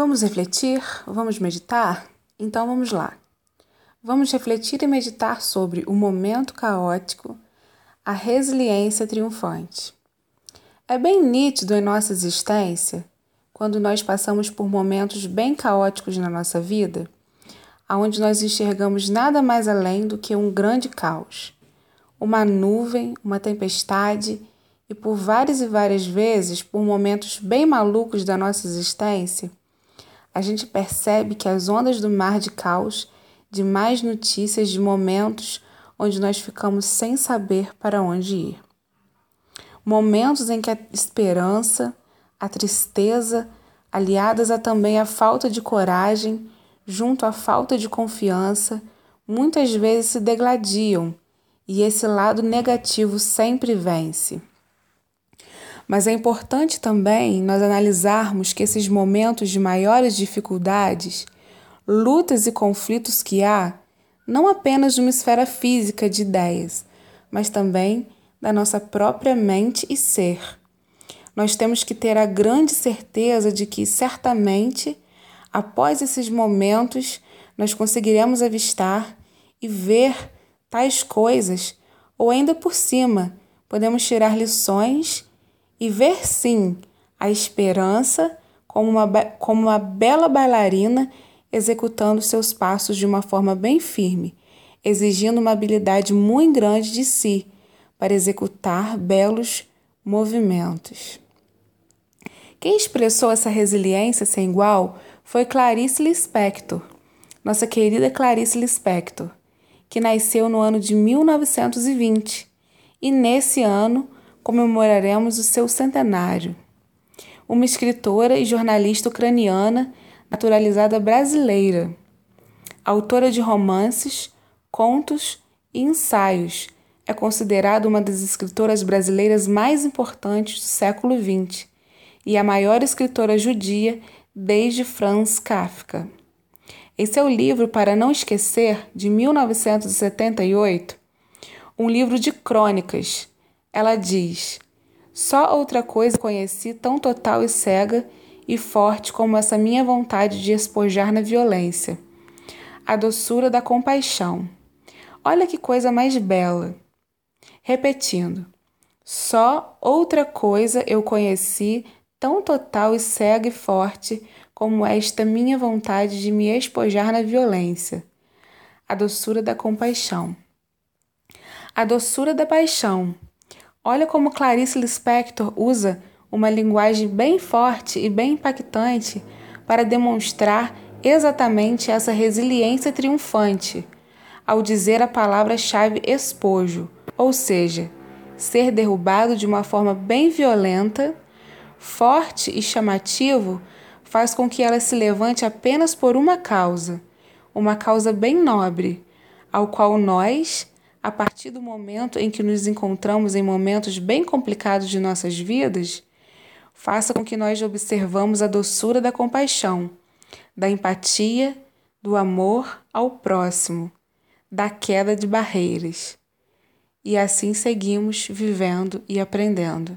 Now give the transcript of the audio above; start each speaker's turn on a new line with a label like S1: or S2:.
S1: Vamos refletir? Vamos meditar? Então vamos lá. Vamos refletir e meditar sobre o momento caótico, a resiliência triunfante. É bem nítido em nossa existência, quando nós passamos por momentos bem caóticos na nossa vida, aonde nós enxergamos nada mais além do que um grande caos, uma nuvem, uma tempestade e por várias e várias vezes, por momentos bem malucos da nossa existência, a gente percebe que as ondas do mar de caos, de mais notícias de momentos onde nós ficamos sem saber para onde ir. Momentos em que a esperança, a tristeza, aliadas a também a falta de coragem, junto à falta de confiança, muitas vezes se degladiam e esse lado negativo sempre vence. Mas é importante também nós analisarmos que esses momentos de maiores dificuldades, lutas e conflitos que há, não apenas numa esfera física de ideias, mas também da nossa própria mente e ser. Nós temos que ter a grande certeza de que, certamente, após esses momentos, nós conseguiremos avistar e ver tais coisas, ou ainda por cima, podemos tirar lições e ver sim a esperança como uma, como uma bela bailarina executando seus passos de uma forma bem firme, exigindo uma habilidade muito grande de si para executar belos movimentos. Quem expressou essa resiliência sem igual foi Clarice Lispector, nossa querida Clarice Lispector, que nasceu no ano de 1920 e nesse ano comemoraremos o seu centenário. Uma escritora e jornalista ucraniana naturalizada brasileira, autora de romances, contos e ensaios, é considerada uma das escritoras brasileiras mais importantes do século XX e a maior escritora judia desde Franz Kafka. Em seu livro Para Não Esquecer, de 1978, um livro de crônicas ela diz: Só outra coisa conheci tão total e cega e forte como essa minha vontade de espojar na violência. A doçura da compaixão. Olha que coisa mais bela. Repetindo: Só outra coisa eu conheci tão total e cega e forte como esta minha vontade de me espojar na violência. A doçura da compaixão. A doçura da paixão Olha como Clarice Lispector usa uma linguagem bem forte e bem impactante para demonstrar exatamente essa resiliência triunfante, ao dizer a palavra-chave espojo, ou seja, ser derrubado de uma forma bem violenta, forte e chamativo, faz com que ela se levante apenas por uma causa, uma causa bem nobre, ao qual nós, a partir do momento em que nos encontramos em momentos bem complicados de nossas vidas, faça com que nós observamos a doçura da compaixão, da empatia, do amor ao próximo, da queda de barreiras. E assim seguimos vivendo e aprendendo.